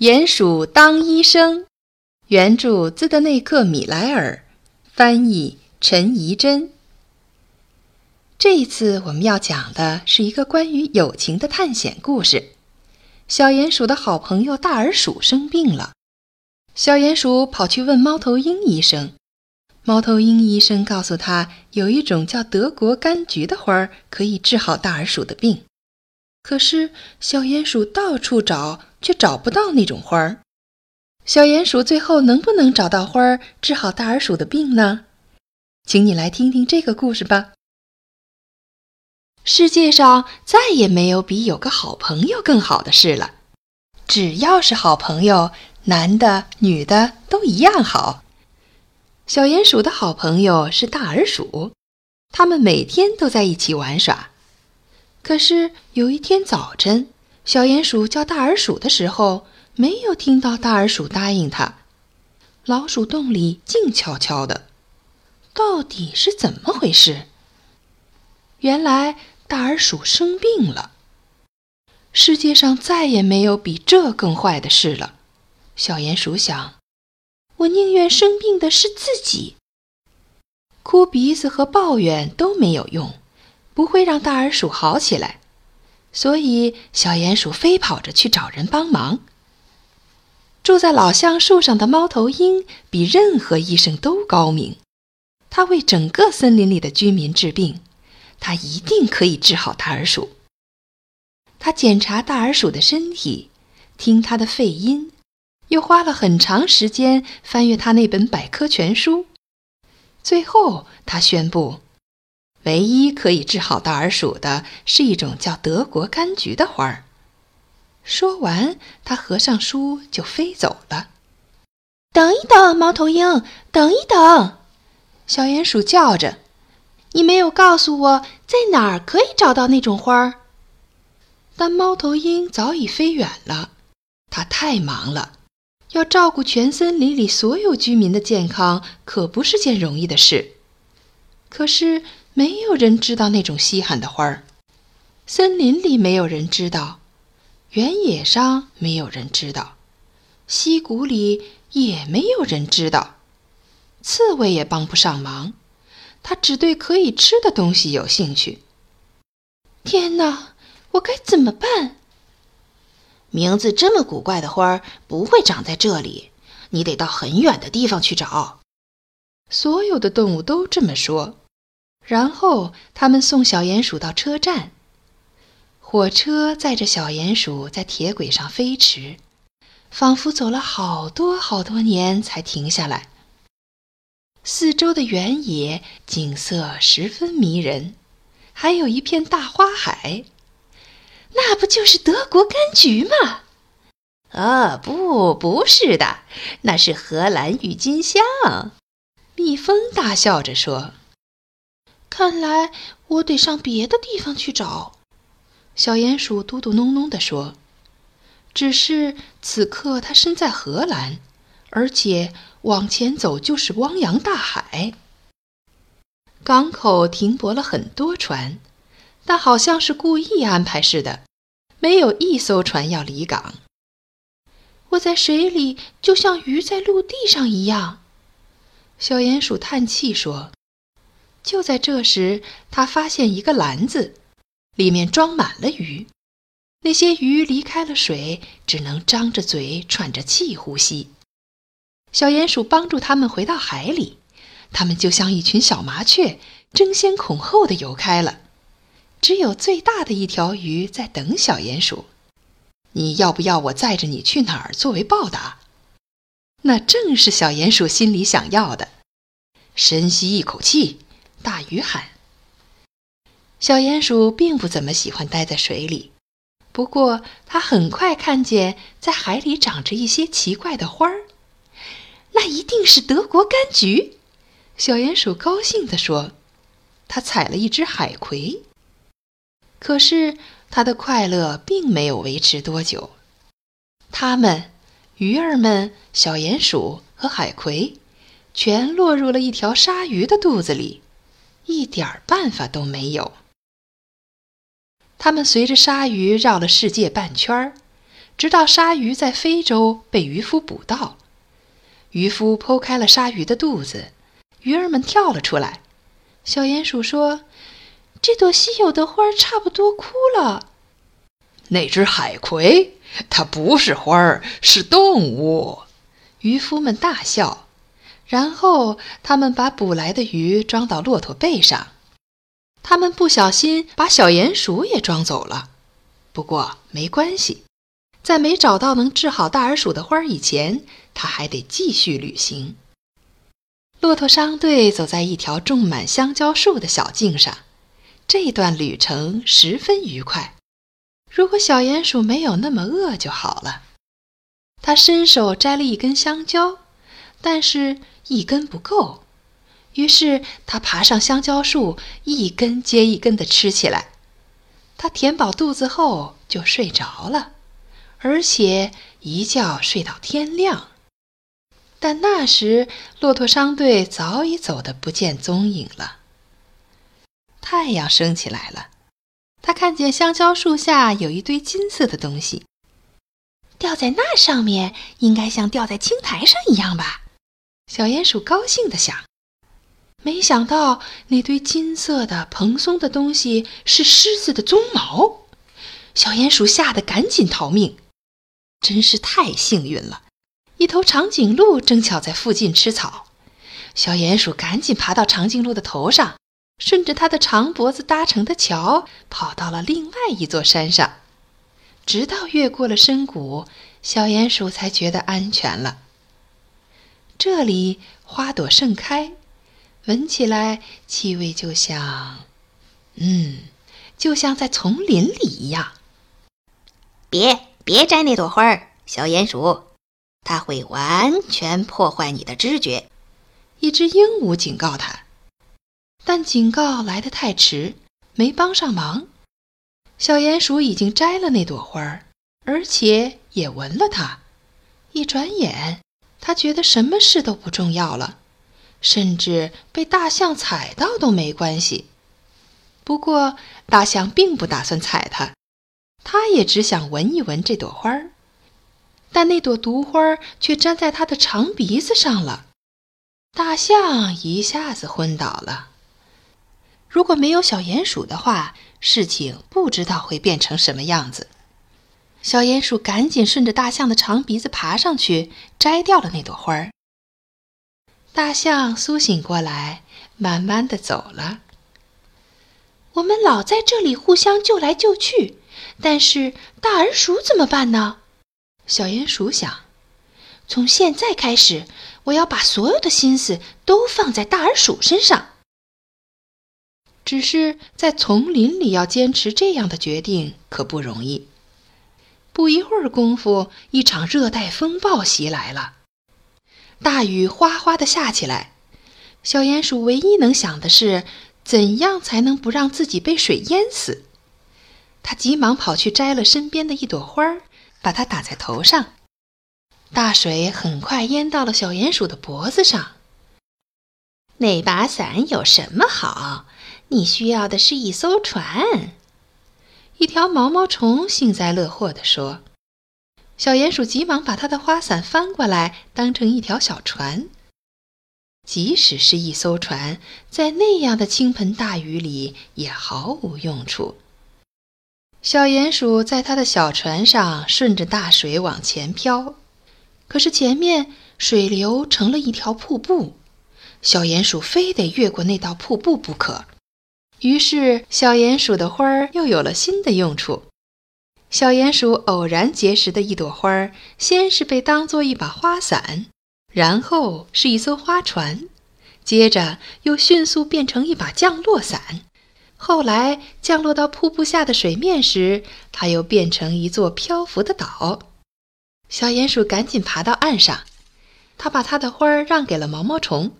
鼹鼠当医生，原著兹德内克·米莱尔，翻译陈怡贞。这一次我们要讲的是一个关于友情的探险故事。小鼹鼠的好朋友大耳鼠生病了，小鼹鼠跑去问猫头鹰医生。猫头鹰医生告诉他，有一种叫德国柑橘的花儿可以治好大耳鼠的病。可是小鼹鼠到处找，却找不到那种花儿。小鼹鼠最后能不能找到花儿治好大耳鼠的病呢？请你来听听这个故事吧。世界上再也没有比有个好朋友更好的事了。只要是好朋友，男的、女的都一样好。小鼹鼠的好朋友是大耳鼠，他们每天都在一起玩耍。可是有一天早晨，小鼹鼠叫大耳鼠的时候，没有听到大耳鼠答应他。老鼠洞里静悄悄的，到底是怎么回事？原来大耳鼠生病了。世界上再也没有比这更坏的事了。小鼹鼠想：我宁愿生病的是自己。哭鼻子和抱怨都没有用。不会让大耳鼠好起来，所以小鼹鼠飞跑着去找人帮忙。住在老橡树上的猫头鹰比任何医生都高明，他为整个森林里的居民治病，他一定可以治好大耳鼠。他检查大耳鼠的身体，听他的肺音，又花了很长时间翻阅他那本百科全书。最后，他宣布。唯一可以治好大耳鼠的是一种叫德国柑橘的花儿。说完，他合上书就飞走了。等一等，猫头鹰，等一等！小鼹鼠叫着：“你没有告诉我在哪儿可以找到那种花儿。”但猫头鹰早已飞远了，它太忙了，要照顾全森林里所有居民的健康，可不是件容易的事。可是。没有人知道那种稀罕的花儿，森林里没有人知道，原野上没有人知道，溪谷里也没有人知道，刺猬也帮不上忙，它只对可以吃的东西有兴趣。天哪，我该怎么办？名字这么古怪的花儿不会长在这里，你得到很远的地方去找。所有的动物都这么说。然后他们送小鼹鼠到车站。火车载着小鼹鼠在铁轨上飞驰，仿佛走了好多好多年才停下来。四周的原野景色十分迷人，还有一片大花海。那不就是德国柑橘吗？啊，不，不是的，那是荷兰郁金香。蜜蜂大笑着说。看来我得上别的地方去找。”小鼹鼠嘟嘟哝哝地说。“只是此刻它身在荷兰，而且往前走就是汪洋大海。港口停泊了很多船，但好像是故意安排似的，没有一艘船要离港。我在水里就像鱼在陆地上一样。”小鼹鼠叹气说。就在这时，他发现一个篮子，里面装满了鱼。那些鱼离开了水，只能张着嘴喘着气呼吸。小鼹鼠帮助他们回到海里，他们就像一群小麻雀，争先恐后的游开了。只有最大的一条鱼在等小鼹鼠。你要不要我载着你去哪儿作为报答？那正是小鼹鼠心里想要的。深吸一口气。大鱼喊：“小鼹鼠并不怎么喜欢待在水里，不过它很快看见在海里长着一些奇怪的花儿，那一定是德国柑橘。”小鼹鼠高兴地说：“它采了一只海葵。”可是它的快乐并没有维持多久，它们——鱼儿们、小鼹鼠和海葵，全落入了一条鲨鱼的肚子里。一点办法都没有。他们随着鲨鱼绕了世界半圈儿，直到鲨鱼在非洲被渔夫捕到。渔夫剖开了鲨鱼的肚子，鱼儿们跳了出来。小鼹鼠说：“这朵稀有的花差不多枯了。”那只海葵，它不是花儿，是动物。渔夫们大笑，然后他们把捕来的鱼装到骆驼背上。他们不小心把小鼹鼠也装走了，不过没关系，在没找到能治好大耳鼠的花儿以前，他还得继续旅行。骆驼商队走在一条种满香蕉树的小径上，这段旅程十分愉快。如果小鼹鼠没有那么饿就好了。他伸手摘了一根香蕉，但是一根不够。于是他爬上香蕉树，一根接一根地吃起来。他填饱肚子后就睡着了，而且一觉睡到天亮。但那时骆驼商队早已走得不见踪影了。太阳升起来了，他看见香蕉树下有一堆金色的东西，掉在那上面应该像掉在青苔上一样吧？小鼹鼠高兴地想。没想到那堆金色的蓬松的东西是狮子的鬃毛，小鼹鼠吓得赶紧逃命，真是太幸运了！一头长颈鹿正巧在附近吃草，小鼹鼠赶紧爬到长颈鹿的头上，顺着它的长脖子搭成的桥，跑到了另外一座山上，直到越过了深谷，小鼹鼠才觉得安全了。这里花朵盛开。闻起来气味就像，嗯，就像在丛林里一样。别别摘那朵花儿，小鼹鼠，它会完全破坏你的知觉。一只鹦鹉警告它，但警告来得太迟，没帮上忙。小鼹鼠已经摘了那朵花儿，而且也闻了它。一转眼，他觉得什么事都不重要了。甚至被大象踩到都没关系。不过，大象并不打算踩它，它也只想闻一闻这朵花儿。但那朵毒花却粘在它的长鼻子上了，大象一下子昏倒了。如果没有小鼹鼠的话，事情不知道会变成什么样子。小鼹鼠赶紧顺着大象的长鼻子爬上去，摘掉了那朵花儿。大象苏醒过来，慢慢的走了。我们老在这里互相救来救去，但是大耳鼠怎么办呢？小鼹鼠想。从现在开始，我要把所有的心思都放在大耳鼠身上。只是在丛林里要坚持这样的决定可不容易。不一会儿功夫，一场热带风暴袭来了。大雨哗哗的下起来，小鼹鼠唯一能想的是怎样才能不让自己被水淹死。他急忙跑去摘了身边的一朵花儿，把它打在头上。大水很快淹到了小鼹鼠的脖子上。那把伞有什么好？你需要的是一艘船。一条毛毛虫幸灾乐祸地说。小鼹鼠急忙把它的花伞翻过来，当成一条小船。即使是一艘船，在那样的倾盆大雨里也毫无用处。小鼹鼠在它的小船上顺着大水往前飘，可是前面水流成了一条瀑布，小鼹鼠非得越过那道瀑布不可。于是，小鼹鼠的花儿又有了新的用处。小鼹鼠偶然结识的一朵花儿，先是被当做一把花伞，然后是一艘花船，接着又迅速变成一把降落伞。后来降落到瀑布下的水面时，它又变成一座漂浮的岛。小鼹鼠赶紧爬到岸上，它把它的花儿让给了毛毛虫。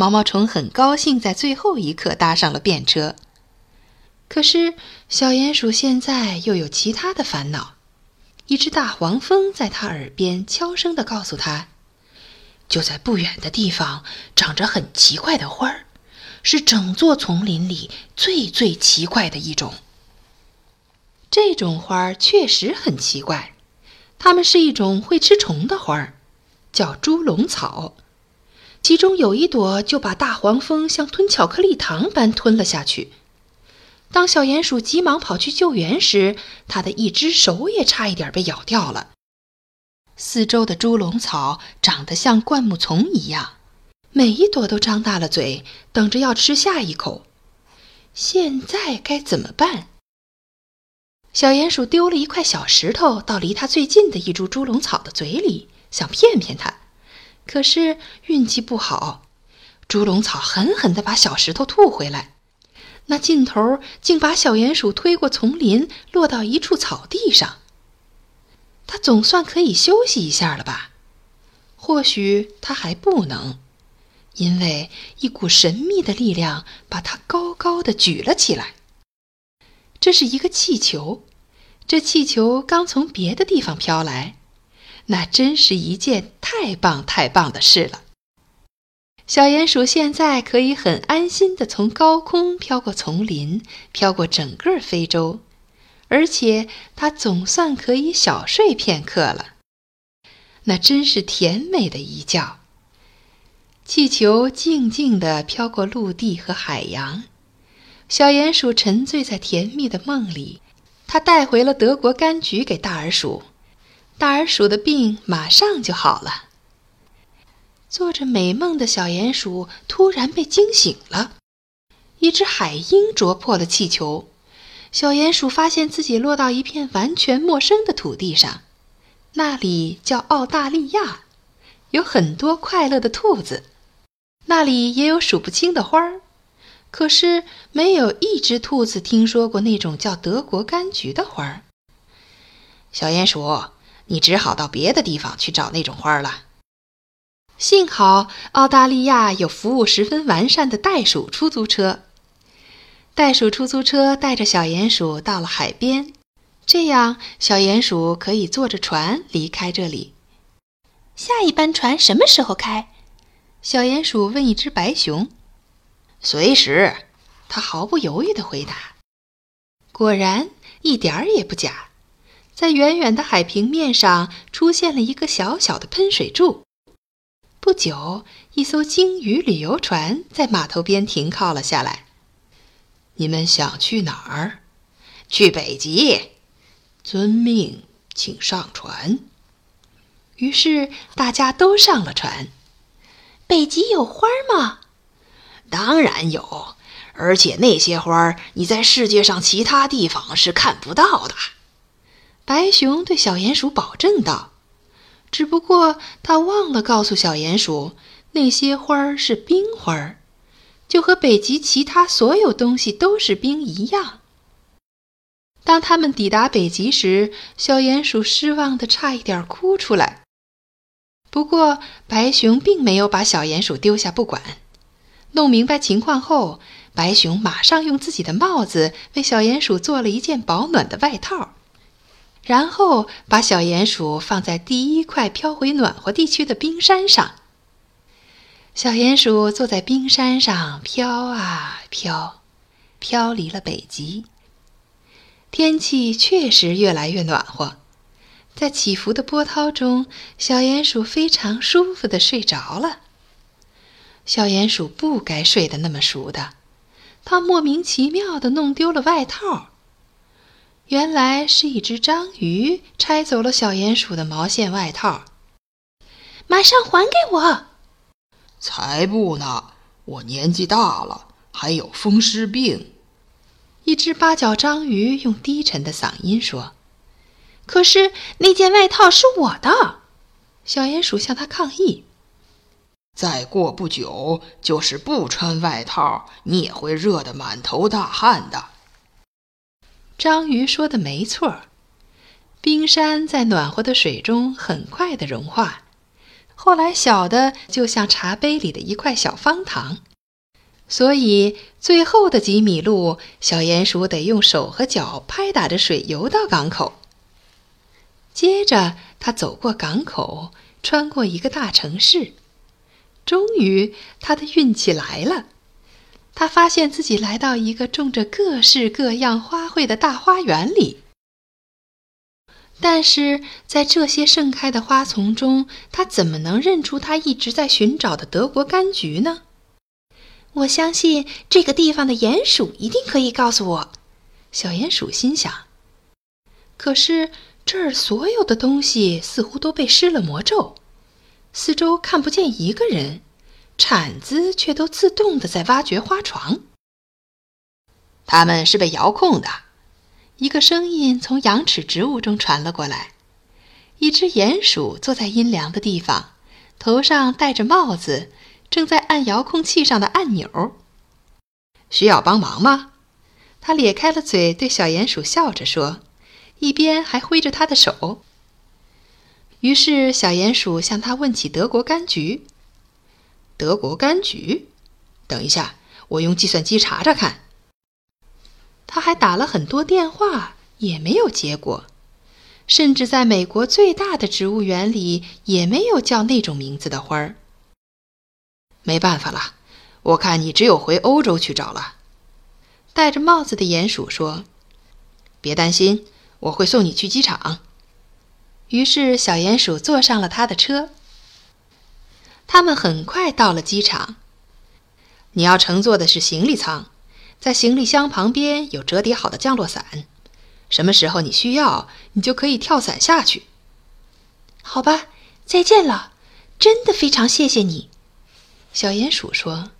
毛毛虫很高兴，在最后一刻搭上了便车。可是，小鼹鼠现在又有其他的烦恼。一只大黄蜂在他耳边悄声地告诉他：“就在不远的地方，长着很奇怪的花儿，是整座丛林里最最奇怪的一种。这种花儿确实很奇怪，它们是一种会吃虫的花儿，叫猪笼草。其中有一朵就把大黄蜂像吞巧克力糖般吞了下去。当小鼹鼠急忙跑去救援时，它的一只手也差一点被咬掉了。四周的猪笼草长得像灌木丛一样，每一朵都张大了嘴，等着要吃下一口。现在该怎么办？小鼹鼠丢了一块小石头到离它最近的一株猪笼草的嘴里，想骗骗它。可是运气不好，猪笼草狠狠地把小石头吐回来，那劲头竟把小鼹鼠推过丛林，落到一处草地上。它总算可以休息一下了吧？或许它还不能，因为一股神秘的力量把它高高的举了起来。这是一个气球，这气球刚从别的地方飘来，那真是一件太棒太棒的事了。小鼹鼠现在可以很安心的从高空飘过丛林，飘过整个非洲，而且它总算可以小睡片刻了。那真是甜美的一觉。气球静静地飘过陆地和海洋。小鼹鼠沉醉在甜蜜的梦里，它带回了德国柑橘给大耳鼠，大耳鼠的病马上就好了。做着美梦的小鼹鼠突然被惊醒了，一只海鹰啄破了气球，小鼹鼠发现自己落到一片完全陌生的土地上，那里叫澳大利亚，有很多快乐的兔子，那里也有数不清的花儿。可是没有一只兔子听说过那种叫德国柑橘的花儿。小鼹鼠，你只好到别的地方去找那种花了。幸好澳大利亚有服务十分完善的袋鼠出租车。袋鼠出租车带着小鼹鼠到了海边，这样小鼹鼠可以坐着船离开这里。下一班船什么时候开？小鼹鼠问一只白熊。随时，他毫不犹豫地回答。果然，一点儿也不假。在远远的海平面上出现了一个小小的喷水柱。不久，一艘鲸鱼旅游船在码头边停靠了下来。你们想去哪儿？去北极。遵命，请上船。于是大家都上了船。北极有花吗？当然有，而且那些花你在世界上其他地方是看不到的。白熊对小鼹鼠保证道。只不过他忘了告诉小鼹鼠，那些花儿是冰花儿，就和北极其他所有东西都是冰一样。当他们抵达北极时，小鼹鼠失望的差一点哭出来。不过白熊并没有把小鼹鼠丢下不管。弄明白情况后，白熊马上用自己的帽子为小鼹鼠做了一件保暖的外套，然后把小鼹鼠放在第一块飘回暖和地区的冰山上。小鼹鼠坐在冰山上飘啊飘，飘离了北极。天气确实越来越暖和，在起伏的波涛中，小鼹鼠非常舒服的睡着了。小鼹鼠不该睡得那么熟的，它莫名其妙的弄丢了外套。原来是一只章鱼拆走了小鼹鼠的毛线外套。马上还给我！才不呢！我年纪大了，还有风湿病。一只八角章鱼用低沉的嗓音说：“可是那件外套是我的。”小鼹鼠向他抗议。再过不久，就是不穿外套，你也会热得满头大汗的。章鱼说的没错，冰山在暖和的水中很快的融化，后来小的就像茶杯里的一块小方糖，所以最后的几米路，小鼹鼠得用手和脚拍打着水游到港口。接着，他走过港口，穿过一个大城市。终于，他的运气来了。他发现自己来到一个种着各式各样花卉的大花园里。但是在这些盛开的花丛中，他怎么能认出他一直在寻找的德国柑橘呢？我相信这个地方的鼹鼠一定可以告诉我。小鼹鼠心想。可是这儿所有的东西似乎都被施了魔咒，四周看不见一个人，铲子却都自动的在挖掘花床。他们是被遥控的。一个声音从羊齿植物中传了过来。一只鼹鼠坐在阴凉的地方，头上戴着帽子，正在按遥控器上的按钮。需要帮忙吗？他咧开了嘴，对小鼹鼠笑着说，一边还挥着他的手。于是小鼹鼠向他问起德国柑橘。德国柑橘？等一下，我用计算机查查看。他还打了很多电话，也没有结果，甚至在美国最大的植物园里，也没有叫那种名字的花儿。没办法了，我看你只有回欧洲去找了。戴着帽子的鼹鼠说：“别担心，我会送你去机场。”于是小鼹鼠坐上了他的车。他们很快到了机场。你要乘坐的是行李舱。在行李箱旁边有折叠好的降落伞，什么时候你需要，你就可以跳伞下去。好吧，再见了，真的非常谢谢你，小鼹鼠说。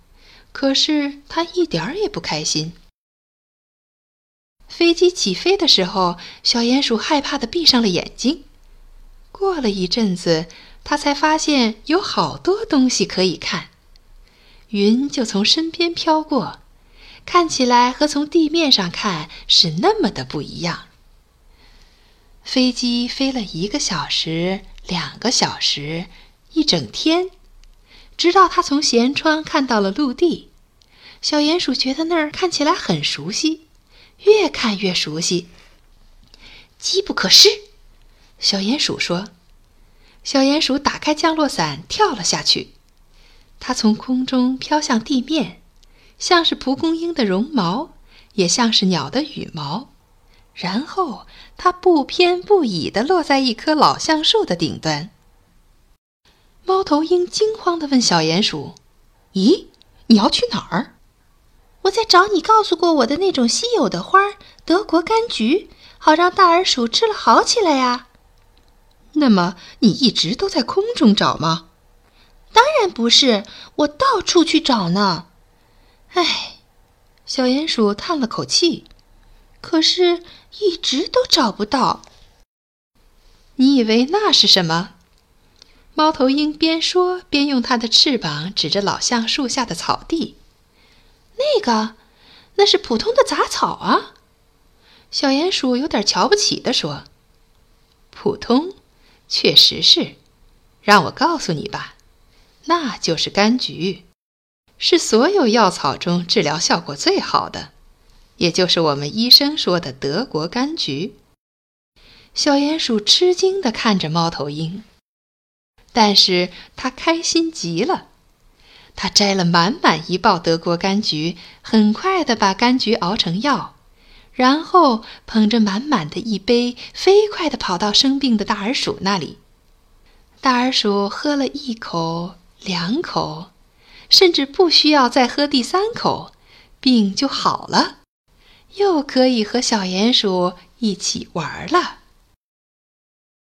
可是他一点儿也不开心。飞机起飞的时候，小鼹鼠害怕的闭上了眼睛。过了一阵子，他才发现有好多东西可以看，云就从身边飘过。看起来和从地面上看是那么的不一样。飞机飞了一个小时、两个小时、一整天，直到他从舷窗看到了陆地。小鼹鼠觉得那儿看起来很熟悉，越看越熟悉。机不可失，小鼹鼠说。小鼹鼠打开降落伞，跳了下去。它从空中飘向地面。像是蒲公英的绒毛，也像是鸟的羽毛，然后它不偏不倚地落在一棵老橡树的顶端。猫头鹰惊慌地问小鼹鼠：“咦，你要去哪儿？”“我在找你告诉过我的那种稀有的花——德国柑橘，好让大耳鼠吃了好起来呀。”“那么你一直都在空中找吗？”“当然不是，我到处去找呢。”唉，小鼹鼠叹了口气，可是一直都找不到。你以为那是什么？猫头鹰边说边用它的翅膀指着老橡树下的草地。那个，那是普通的杂草啊！小鼹鼠有点瞧不起地说：“普通，确实是。让我告诉你吧，那就是柑橘。”是所有药草中治疗效果最好的，也就是我们医生说的德国柑橘。小鼹鼠吃惊地看着猫头鹰，但是它开心极了。它摘了满满一抱德国柑橘，很快地把柑橘熬成药，然后捧着满满的一杯，飞快地跑到生病的大耳鼠那里。大耳鼠喝了一口，两口。甚至不需要再喝第三口，病就好了，又可以和小鼹鼠一起玩了。